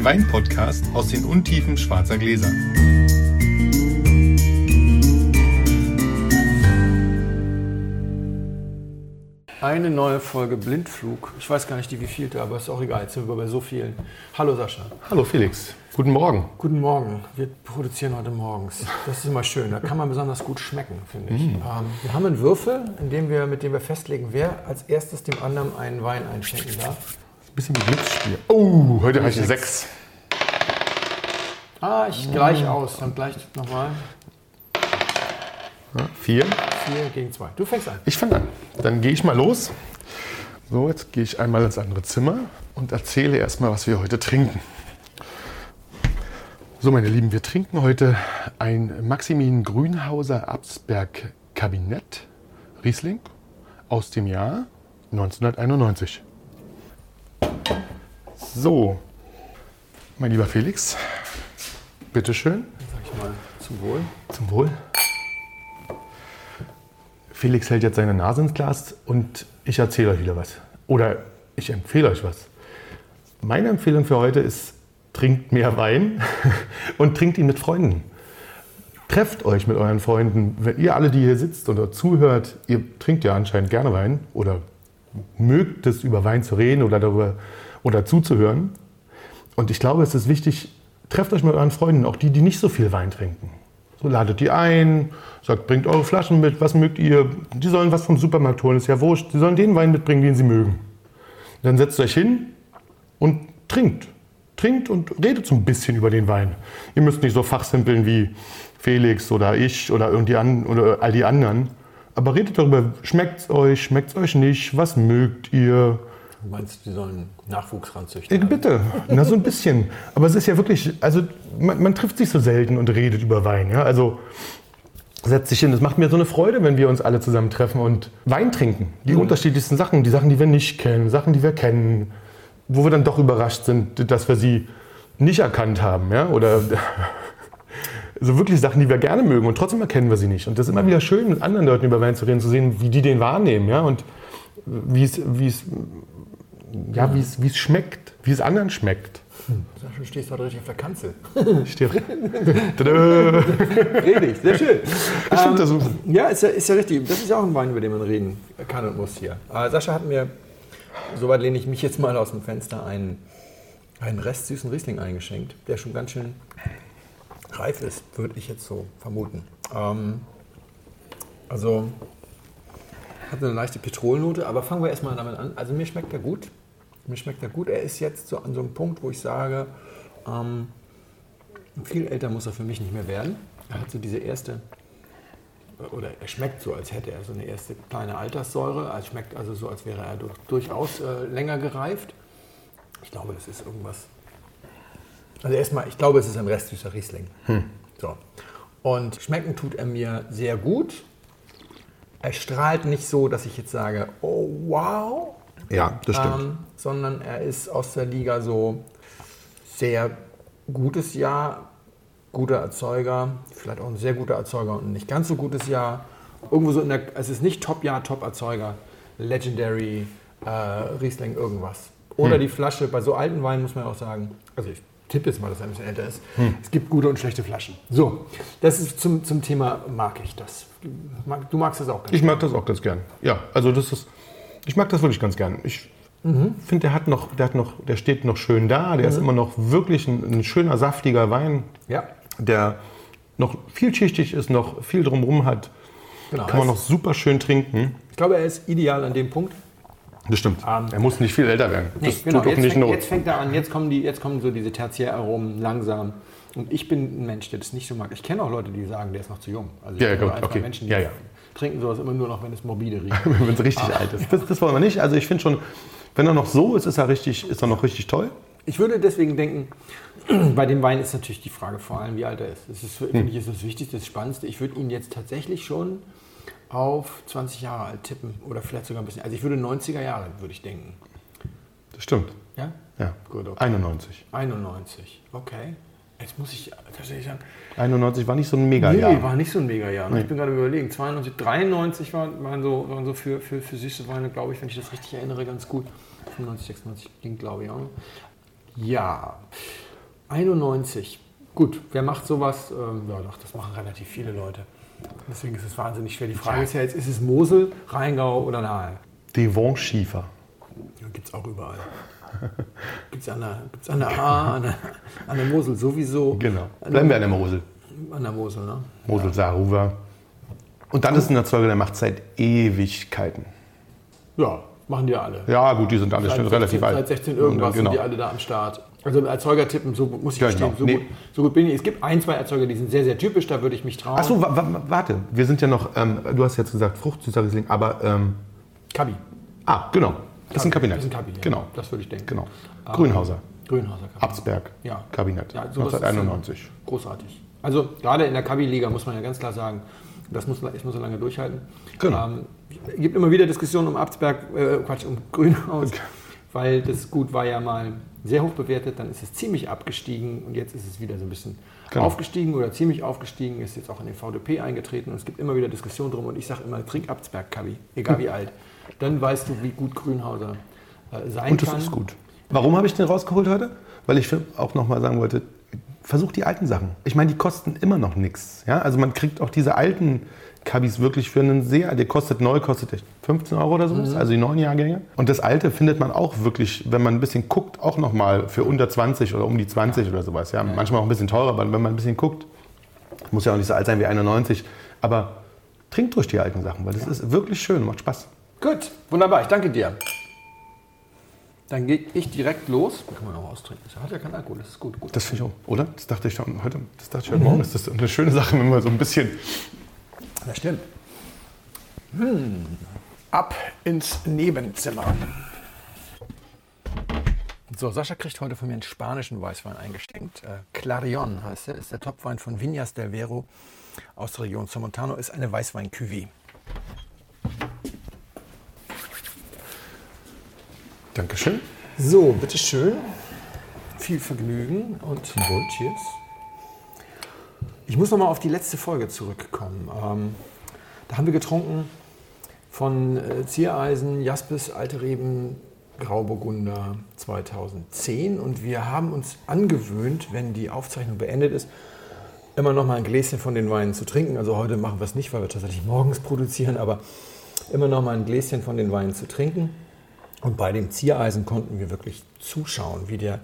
den Wein-Podcast aus den Untiefen schwarzer Gläser. Eine neue Folge Blindflug. Ich weiß gar nicht, die wievielte, aber ist auch egal. Jetzt sind wir bei so vielen. Hallo Sascha. Hallo Felix, guten Morgen. Guten Morgen. Wir produzieren heute morgens. Das ist immer schön. Da kann man besonders gut schmecken, finde ich. Ähm, wir haben einen Würfel, in dem wir, mit dem wir festlegen, wer als erstes dem anderen einen Wein einschenken darf. Bisschen wie Glücksspiel. Oh, heute habe ich eine 6. Ah, ich gleich aus. Dann gleich nochmal. 4. Vier gegen zwei. Du fängst an. Ich fange an. Dann gehe ich mal los. So, jetzt gehe ich einmal ins andere Zimmer und erzähle erstmal, was wir heute trinken. So, meine Lieben, wir trinken heute ein Maximin Grünhauser Absberg Kabinett Riesling aus dem Jahr 1991. So, mein lieber Felix, bitteschön. Sag ich mal zum Wohl. Zum Wohl. Felix hält jetzt seine Nase ins Glas und ich erzähle euch wieder was. Oder ich empfehle euch was. Meine Empfehlung für heute ist, trinkt mehr Wein und trinkt ihn mit Freunden. Trefft euch mit euren Freunden. Wenn ihr alle, die hier sitzt oder zuhört, ihr trinkt ja anscheinend gerne Wein oder mögt es, über Wein zu reden oder darüber oder zuzuhören. Und ich glaube, es ist wichtig, trefft euch mit euren Freunden, auch die, die nicht so viel Wein trinken. So ladet die ein, sagt, bringt eure Flaschen mit, was mögt ihr? Die sollen was vom Supermarkt holen, ist ja wurscht. Die sollen den Wein mitbringen, den sie mögen. Dann setzt euch hin und trinkt. Trinkt und redet so ein bisschen über den Wein. Ihr müsst nicht so fachsimpeln wie Felix oder ich oder, irgendwie an, oder all die anderen. Aber redet darüber, schmeckt es euch, schmeckt es euch nicht, was mögt ihr? Du meinst, die sollen Nachwuchs Äh, ranzüchten? bitte, na so ein bisschen. Aber es ist ja wirklich, also man, man trifft sich so selten und redet über Wein. Ja? Also setzt sich hin. Es macht mir so eine Freude, wenn wir uns alle zusammen treffen und Wein trinken. Die unterschiedlichsten Sachen, die Sachen, die wir nicht kennen, Sachen, die wir kennen, wo wir dann doch überrascht sind, dass wir sie nicht erkannt haben. Ja? Oder so wirklich Sachen, die wir gerne mögen und trotzdem erkennen wir sie nicht. Und das ist immer wieder schön, mit anderen Leuten über Wein zu reden, zu sehen, wie die den wahrnehmen. Ja? Und wie es, wie es, ja, wie es, wie es schmeckt, wie es anderen schmeckt. Sascha, du stehst heute richtig auf der Kanzel. Ich stehe. Tada. Redig, sehr schön. Ich finde das so. Ja, ist ja, ist ja richtig. Das ist ja auch ein Wein, über den man reden kann und muss hier. Äh, Sascha hat mir, soweit lehne ich mich jetzt mal aus dem Fenster, einen, einen Rest süßen Riesling eingeschenkt, der schon ganz schön reif ist, würde ich jetzt so vermuten. Ähm, also hat eine leichte Petrolnote, aber fangen wir erstmal damit an. Also mir schmeckt er gut. Mir schmeckt er gut. Er ist jetzt so an so einem Punkt, wo ich sage, ähm, viel älter muss er für mich nicht mehr werden. Er hat so diese erste, oder er schmeckt so, als hätte er so eine erste kleine Alterssäure. Er schmeckt also so, als wäre er durch, durchaus äh, länger gereift. Ich glaube, das ist irgendwas. Also erstmal, ich glaube, es ist ein restsüßer Riesling. So. Und schmecken tut er mir sehr gut. Er strahlt nicht so, dass ich jetzt sage, oh wow, Ja, das stimmt. ähm, sondern er ist aus der Liga so sehr gutes Jahr, guter Erzeuger, vielleicht auch ein sehr guter Erzeuger und ein nicht ganz so gutes Jahr. Irgendwo so in der, es ist nicht Top-Jahr, Top-Erzeuger, Legendary, äh, Riesling, irgendwas. Oder die Flasche, bei so alten Weinen muss man auch sagen, also ich tippe jetzt mal, dass er ein bisschen älter ist, es gibt gute und schlechte Flaschen. So, das ist zum, zum Thema, mag ich das. Du magst das auch ganz Ich mag das auch ganz gern. Ja, also das ist. Ich mag das wirklich ganz gern. Ich finde, der hat noch, der hat noch, der steht noch schön da. Der ist immer noch wirklich ein, ein schöner, saftiger Wein, Ja, der noch vielschichtig ist, noch viel drumherum hat. genau. Kann man noch super schön trinken. Ich glaube, er ist ideal an dem Punkt. Das stimmt. er muss nicht viel älter werden. Das Nee, genau. tut doch jetzt, nicht fängt, Not. jetzt fängt er an, jetzt kommen, die, jetzt kommen so diese Tertiäraromen langsam. Und ich bin ein Mensch, der das nicht so mag. Ich kenne auch Leute, die sagen, der ist noch zu jung. Also ich Ja, ja, gut, okay. Menschen, die Ja, ja. Trinken sowas immer nur noch, wenn es morbide riecht. wenn es richtig Ah. alt ist. Das, das wollen wir nicht. Also ich finde schon, wenn er noch so ist, ist er richtig, ist er noch richtig toll. Ich würde deswegen denken, bei dem Wein ist natürlich die Frage vor allem, wie alt er ist. Das ist, finde ich, ist das Wichtigste, das Spannendste. Ich würde ihn jetzt tatsächlich schon auf 20 Jahre alt tippen oder vielleicht sogar ein bisschen. Also ich würde 90er Jahre, würde ich denken. Das stimmt. Ja? Ja. Gut, okay. 91. 91. Okay. Jetzt muss ich tatsächlich sagen, 91 war nicht so ein mega Nee, war nicht so ein Mega-Jahr. ne? Ich bin gerade überlegen. 92, 93 waren, waren so, waren so für, für, für süße Weine, glaube ich, wenn ich das richtig erinnere, ganz gut. 95, 96 ging, glaube ich, auch. Ja. 91. Gut, wer macht sowas? Ähm, ja, doch, das machen relativ viele Leute. Deswegen ist es wahnsinnig schwer. Die Frage ist ja jetzt, ist es Mosel, Rheingau oder Nahe? Devon-Schiefer. Ja, gibt es auch überall. Gibt es an, der- gibt's an der A, an der, an der Mosel sowieso. Genau. Bleiben wir an der Mosel. An der Mosel, ne? Mosel Saarhuber. Und dann ist ein Erzeuger, der macht seit Ewigkeiten. Ja, machen die ja alle. Ja, gut, die sind alle schon relativ alt. Seit 16 irgendwas Genau. sind die alle da am Start. Also Erzeuger tippen, so muss ich Ja, gestehen, genau. so, Nee. gut, so gut bin ich. Es gibt ein, zwei Erzeuger, die sind sehr, sehr typisch, da würde ich mich trauen. Achso, wa wa warte. Wir sind ja noch, ähm, du hast jetzt gesagt Fruchtsüßer Riesling, aber, ähm, Kabi. ah, genau. Das ist ein Kabinett. Das ist ein Kabinett. Genau. Das würde ich denken. genau. Grünhauser, Grünhauser Kabinett. Absberg, Ja. Kabinett. Ja, sowas ist 1991. Großartig. Also gerade in der Kabi-Liga muss man ja ganz klar sagen, das muss man, ich muss so lange durchhalten. Genau. Ähm, es gibt immer wieder Diskussionen um Absberg, äh, Quatsch, um Grünhaus, weil das Gut war ja mal sehr hoch bewertet, dann ist es ziemlich abgestiegen und jetzt ist es wieder so ein bisschen Genau. aufgestiegen oder ziemlich aufgestiegen, ist jetzt auch in den VDP eingetreten und es gibt immer wieder Diskussionen drum und ich sage immer, trink Absberg Kabi, egal wie alt. Dann weißt du, wie gut Grünhauser äh, sein Und das kann. ist gut. Warum habe ich den rausgeholt heute? Weil ich auch nochmal sagen wollte, versucht die alten Sachen. Ich meine, die kosten immer noch nichts. Ja? Also man kriegt auch diese alten Kabis wirklich für einen sehr, der kostet neu, kostet echt 15 Euro oder so, Mhm. also die neuen Jahrgänge. Und das alte findet man auch wirklich, wenn man ein bisschen guckt, auch nochmal für unter 20 oder um die 20 oder sowas. Ja? Manchmal auch ein bisschen teurer, aber wenn man ein bisschen guckt, muss ja auch nicht so alt sein wie 91, aber trinkt durch die alten Sachen, weil das ist wirklich schön, macht Spaß. Gut, wunderbar, ich danke dir. Dann gehe ich direkt los. Kann man auch austrinken. Das hat ja keinen Alkohol, das ist gut. gut. Das finde ich auch, oder? Das dachte ich schon heute, das dachte ich heute Morgen, das ist eine schöne Sache, wenn man so ein bisschen Das stimmt. Hm. Ab ins Nebenzimmer. So, Sascha kriegt heute von mir einen spanischen Weißwein eingeschenkt. Äh, Clarion heißt er, ist der Topwein von Viñas del Vero aus der Region Somontano, ist eine Weißwein-Cuvée. Dankeschön. So, bitteschön. Viel Vergnügen und wohl, cheers. Ich muss nochmal auf die letzte Folge zurückkommen. Ähm, da haben wir getrunken von äh, Ziereisen, Jaspis, Alte Reben, Grauburgunder 2010 und wir haben uns angewöhnt, wenn die Aufzeichnung beendet ist, immer noch mal ein Gläschen von den Weinen zu trinken. Also heute machen wir es nicht, weil wir tatsächlich morgens produzieren, aber immer noch mal ein Gläschen von den Weinen zu trinken. Und bei dem Ziereisen konnten wir wirklich zuschauen, wie der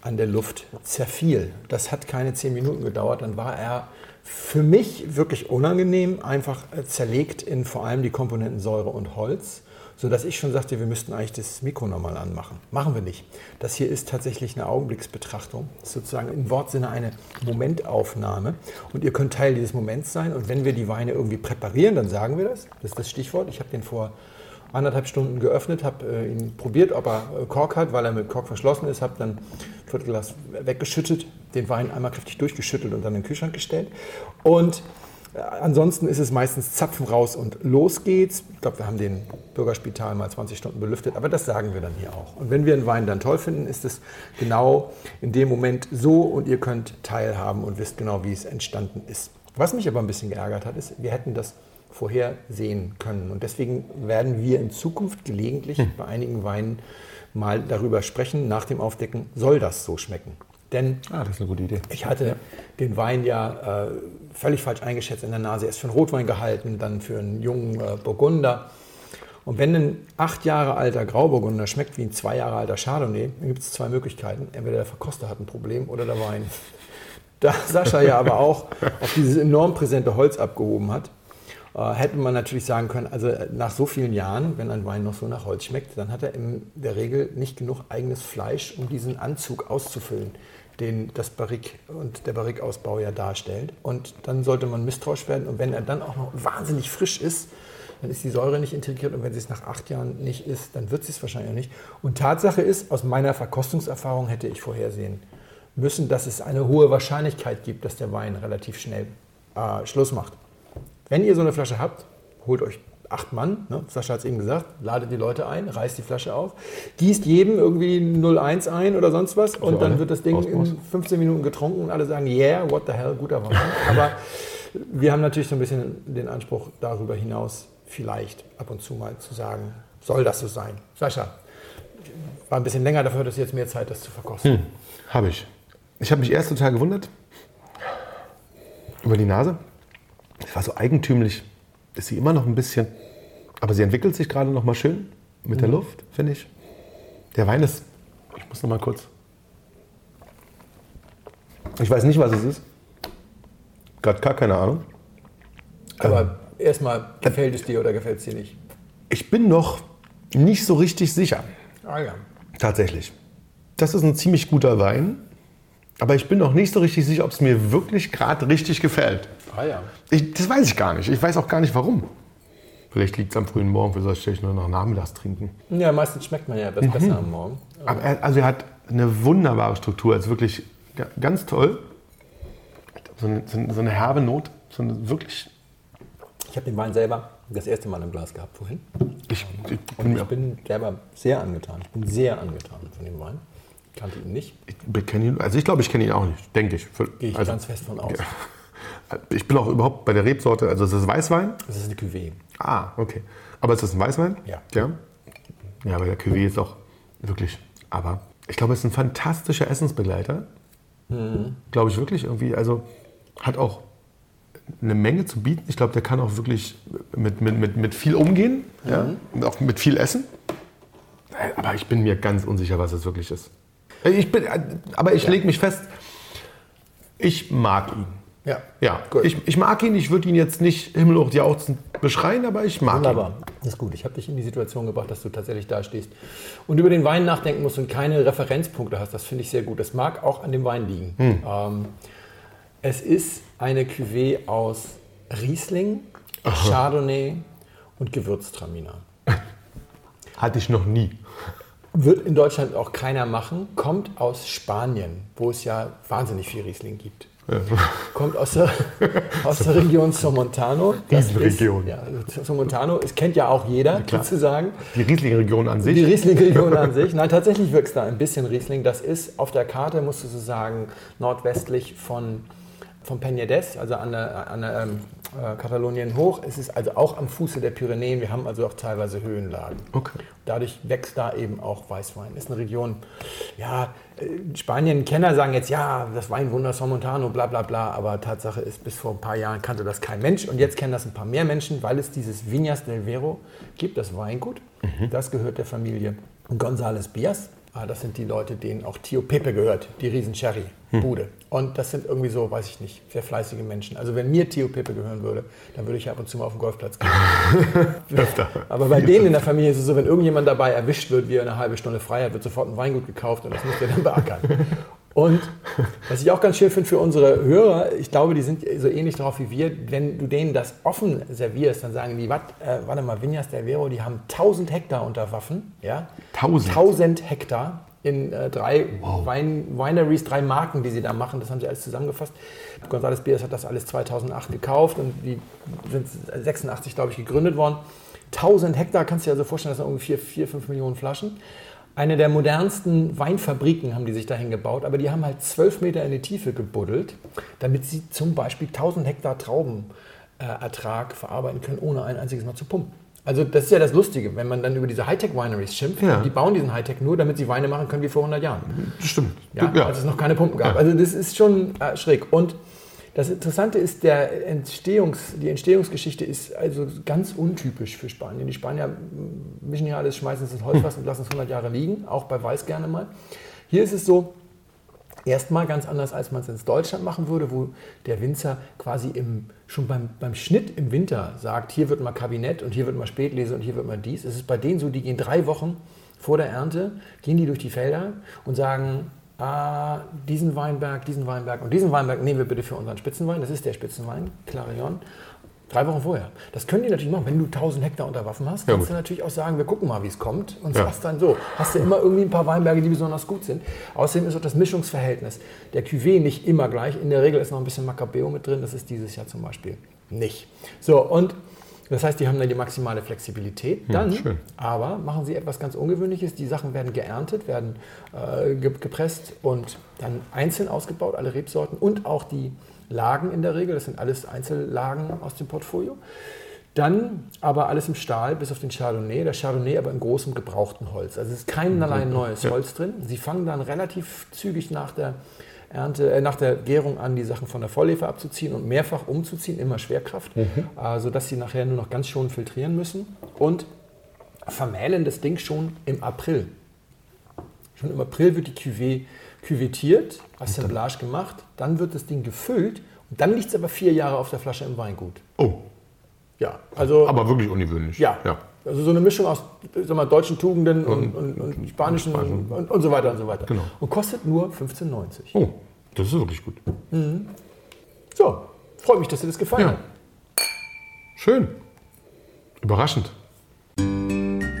an der Luft zerfiel. Das hat keine zehn Minuten gedauert. Dann war er für mich wirklich unangenehm, einfach äh, zerlegt in vor allem die Komponenten Säure und Holz, sodass ich schon sagte, wir müssten eigentlich das Mikro nochmal anmachen. Machen wir nicht. Das hier ist tatsächlich eine Augenblicksbetrachtung, sozusagen im Wortsinne eine Momentaufnahme. Und ihr könnt Teil dieses Moments sein. Und wenn wir die Weine irgendwie präparieren, dann sagen wir das. Das ist das Stichwort. Ich habe den vor anderthalb Stunden geöffnet, habe äh, ihn probiert, ob er äh, Kork hat, weil er mit Kork verschlossen ist, habe dann Viertelglas weggeschüttet, den Wein einmal kräftig durchgeschüttelt und dann in den Kühlschrank gestellt. Und äh, ansonsten ist es meistens Zapfen raus und los geht's. Ich glaube, wir haben den Bürgerspital mal 20 Stunden belüftet, aber das sagen wir dann hier auch. Und wenn wir einen Wein dann toll finden, ist es genau in dem Moment so und ihr könnt teilhaben und wisst genau, wie es entstanden ist. Was mich aber ein bisschen geärgert hat, ist, wir hätten das vorhersehen können. Und deswegen werden wir in Zukunft gelegentlich bei einigen Weinen mal darüber sprechen, nach dem Aufdecken, soll das so schmecken? Denn Ah, das ist eine gute Idee. ich hatte den Wein ja äh, völlig falsch eingeschätzt in der Nase. Erst für einen Rotwein gehalten, dann für einen jungen äh, Burgunder. Und wenn ein acht Jahre alter Grauburgunder schmeckt wie ein zwei Jahre alter Chardonnay, dann gibt es zwei Möglichkeiten. Entweder der Verkoster hat ein Problem oder der Wein. Da Sascha ja aber auch auf dieses enorm präsente Holz abgehoben hat, hätte man natürlich sagen können, also äh, nach so vielen Jahren, wenn ein Wein noch so nach Holz schmeckt, dann hat er in der Regel nicht genug eigenes Fleisch, um diesen Anzug auszufüllen, den das Barrique und der Barrique-Ausbau ja darstellt. Und dann sollte man misstrauisch werden. Und wenn er dann auch noch wahnsinnig frisch ist, dann ist die Säure nicht integriert. Und wenn sie es nach acht Jahren nicht ist, dann wird sie es wahrscheinlich nicht. Und Tatsache ist, aus meiner Verkostungserfahrung hätte ich vorhersehen müssen, dass es eine hohe Wahrscheinlichkeit gibt, dass der Wein relativ schnell äh, Schluss macht. Wenn ihr so eine Flasche habt, holt euch acht Mann, ne? Sascha hat es eben gesagt, ladet die Leute ein, reißt die Flasche auf, gießt jedem irgendwie 0,1 ein oder sonst was und dann alle? wird das Ding Ausmaß? in 15 Minuten getrunken und alle sagen, yeah, what the hell, guter Wein. Aber wir haben natürlich so ein bisschen den Anspruch, darüber hinaus vielleicht ab und zu mal zu sagen, soll das so sein? Sascha, war ein bisschen länger dafür, dass jetzt mehr Zeit, das zu verkosten. Hm, habe ich. ich habe mich erst total gewundert über die Nase. Es war so eigentümlich. Ist sie immer noch ein bisschen, aber sie entwickelt sich gerade noch mal schön mit der Luft, finde ich. Der Wein ist, ich muss noch mal kurz. Ich weiß nicht, was es ist. Gerade gar keine Ahnung. Aber erstmal, gefällt es dir oder gefällt es dir nicht? Ich bin noch nicht so richtig sicher. Ah ja. Tatsächlich. Das ist ein ziemlich guter Wein. Aber ich bin noch nicht so richtig sicher, ob es mir wirklich gerade richtig gefällt. Ah ja. Ich, das weiß ich gar nicht. Ich weiß auch gar nicht warum. Vielleicht liegt es am frühen Morgen, vielleicht soll ich nur noch nachmittags trinken. Ja, meistens schmeckt man ja etwas besser am Morgen. Aber er, also er hat eine wunderbare Struktur, er ist wirklich ga- ganz toll. So eine, so eine- herbe Not, so eine wirklich. Ich habe den Wein selber das erste Mal im Glas gehabt vorhin. Ich, ich, Und bin ich bin selber sehr angetan. Ich bin sehr angetan von dem Wein. Ich kannte ihn nicht. ich kenne ihn, also ich glaube, ich kenne ihn auch nicht, denke ich. Gehe ich also, ganz fest von aus. ich bin auch überhaupt bei der Rebsorte, also es ist Weißwein. Das ist eine Cuvée. Ah, okay. Aber ist das ein Weißwein? Ja. Ja, ja aber der Cuvée ist auch wirklich. Aber ich glaube, es ist ein fantastischer Essensbegleiter. Glaube ich wirklich irgendwie. Also hat auch eine Menge zu bieten. Ich glaube, der kann auch wirklich mit, mit, mit, mit viel umgehen. Ja? Und auch mit viel essen. Aber ich bin mir ganz unsicher, was es wirklich ist. Ich bin, aber ich lege mich fest, ich mag ihn. Ja. Ja, Gut. ich, ich mag ihn. Ich würde ihn jetzt nicht himmelhoch jauchzend beschreien, aber ich mag ihn. Wunderbar. Das ist gut. Ich habe dich in die Situation gebracht, dass du tatsächlich da stehst und über den Wein nachdenken musst und keine Referenzpunkte hast. Das finde ich sehr gut. Das mag auch an dem Wein liegen. Ähm, es ist eine Cuvée aus Riesling, Chardonnay und Gewürztraminer. Hatte ich noch nie. Wird in Deutschland auch keiner machen, kommt aus Spanien, wo es ja wahnsinnig viel Riesling gibt. Kommt aus der, aus der Region Somontano. Riesenregion. Ja, Somontano, es kennt ja auch jeder sozusagen. Die Riesling-Region an sich. Die Riesling-Region an sich. Nein, tatsächlich wirkt es da ein bisschen Riesling. Das ist auf der Karte, musst du so sagen, nordwestlich von, von Penedès, also an der, an der ähm, äh, Katalonien hoch. Es ist also auch am Fuße der Pyrenäen. Wir haben also auch teilweise Höhenlagen. Okay. Dadurch wächst da eben auch Weißwein. Ist eine Region, ja, äh, Spanien-Kenner sagen jetzt, ja, das Weinwunder Somontano, bla bla bla, aber Tatsache ist, bis vor ein paar Jahren kannte das kein Mensch und jetzt kennen das ein paar mehr Menschen, weil es dieses Viñas del Vero gibt, das Weingut. Das gehört der Familie González Bias. Ah, Das sind die Leute, denen auch Tio Pepe gehört, die riesen Cherry-Bude. Und das sind irgendwie so, weiß ich nicht, sehr fleißige Menschen. Also wenn mir Tio Pepe gehören würde, dann würde ich ab und zu mal auf den Golfplatz gehen. Öfter. Aber bei denen in der Familie ist es so, wenn irgendjemand dabei erwischt wird, wie er eine halbe Stunde frei hat, wird sofort ein Weingut gekauft und das muss er dann beackern. Und was ich auch ganz schön finde für unsere Hörer, ich glaube, die sind so ähnlich drauf wie wir, wenn du denen das offen servierst, dann sagen die, wat, äh, warte mal, Viñas del Vero, die haben 1000 Hektar unter Waffen. Ja? 1000? 1000 Hektar in äh, drei Wein, Wineries, drei Marken, die sie da machen. Das haben sie alles zusammengefasst. González Biers hat das alles 2008 gekauft und die sind 86, glaube ich, gegründet worden. 1000 Hektar, kannst du dir also vorstellen, das sind ungefähr 4, 5 Millionen Flaschen. Eine der modernsten Weinfabriken haben die sich dahin gebaut, aber die haben halt 12 Meter in die Tiefe gebuddelt, damit sie zum Beispiel 1000 Hektar Traubenertrag verarbeiten können, ohne ein einziges Mal zu pumpen. Also das ist ja das Lustige, wenn man dann über diese Hightech-Wineries schimpft. Ja. Die bauen diesen Hightech nur, damit sie Weine machen können wie vor 100 Jahren. Das stimmt. Ja, als es noch keine Pumpen gab. Also das ist schon äh, schräg. Und das Interessante ist, der Entstehungs, die Entstehungsgeschichte ist also ganz untypisch für Spanien. Die Spanier mischen ja alles, schmeißen es ins Holzfass und lassen es 100 Jahre liegen, auch bei Weiß gerne mal. Hier ist es so, erstmal ganz anders, als man es in Deutschland machen würde, wo der Winzer quasi im, schon beim, beim Schnitt im Winter sagt, hier wird mal Kabinett und hier wird mal Spätlese und hier wird mal dies. Es ist bei denen so, die gehen drei Wochen vor der Ernte, gehen die durch die Felder und sagen, ah, diesen Weinberg, diesen Weinberg und diesen Weinberg nehmen wir bitte für unseren Spitzenwein. Das ist der Spitzenwein, Clarion. Drei Wochen vorher. Das können die natürlich machen. Wenn du 1000 Hektar unter Waffen hast, Ja, kannst gut. du natürlich auch sagen, wir gucken mal, wie es kommt. Und Ja. sagst dann so, hast du immer irgendwie ein paar Weinberge, die besonders gut sind. Außerdem ist auch das Mischungsverhältnis der Cuvée nicht immer gleich. In der Regel ist noch ein bisschen Macabeo mit drin. Das ist dieses Jahr zum Beispiel nicht. So, und das heißt, die haben dann die maximale Flexibilität. Dann schön. aber machen sie etwas ganz Ungewöhnliches. Die Sachen werden geerntet, werden äh, ge- gepresst und dann einzeln ausgebaut, alle Rebsorten und auch die Lagen in der Regel. Das sind alles Einzellagen aus dem Portfolio. Dann aber alles im Stahl, bis auf den Chardonnay. Der Chardonnay aber in großem gebrauchten Holz. Also es ist keinerlei neues Holz drin. Sie fangen dann relativ zügig nach der Ernte, äh, nach der Gärung an, die Sachen von der Vollhefe abzuziehen und mehrfach umzuziehen, immer Schwerkraft, mhm. äh, sodass sie nachher nur noch ganz schon filtrieren müssen. Und vermählen das Ding schon im April. Schon im April wird die Cuvée küvettiert, Assemblage gemacht, dann wird das Ding gefüllt und dann liegt es aber vier Jahre auf der Flasche im Weingut. Oh. Ja, also. Aber wirklich ungewöhnlich. Ja. ja. Also so eine Mischung aus sag mal, deutschen Tugenden und, und, und, und spanischen und, und, so weiter und so weiter. Genau. Und kostet nur 15,90. Oh, das ist wirklich gut. Mhm. So, freue mich, dass dir das gefallen ja. hat. Schön. Überraschend.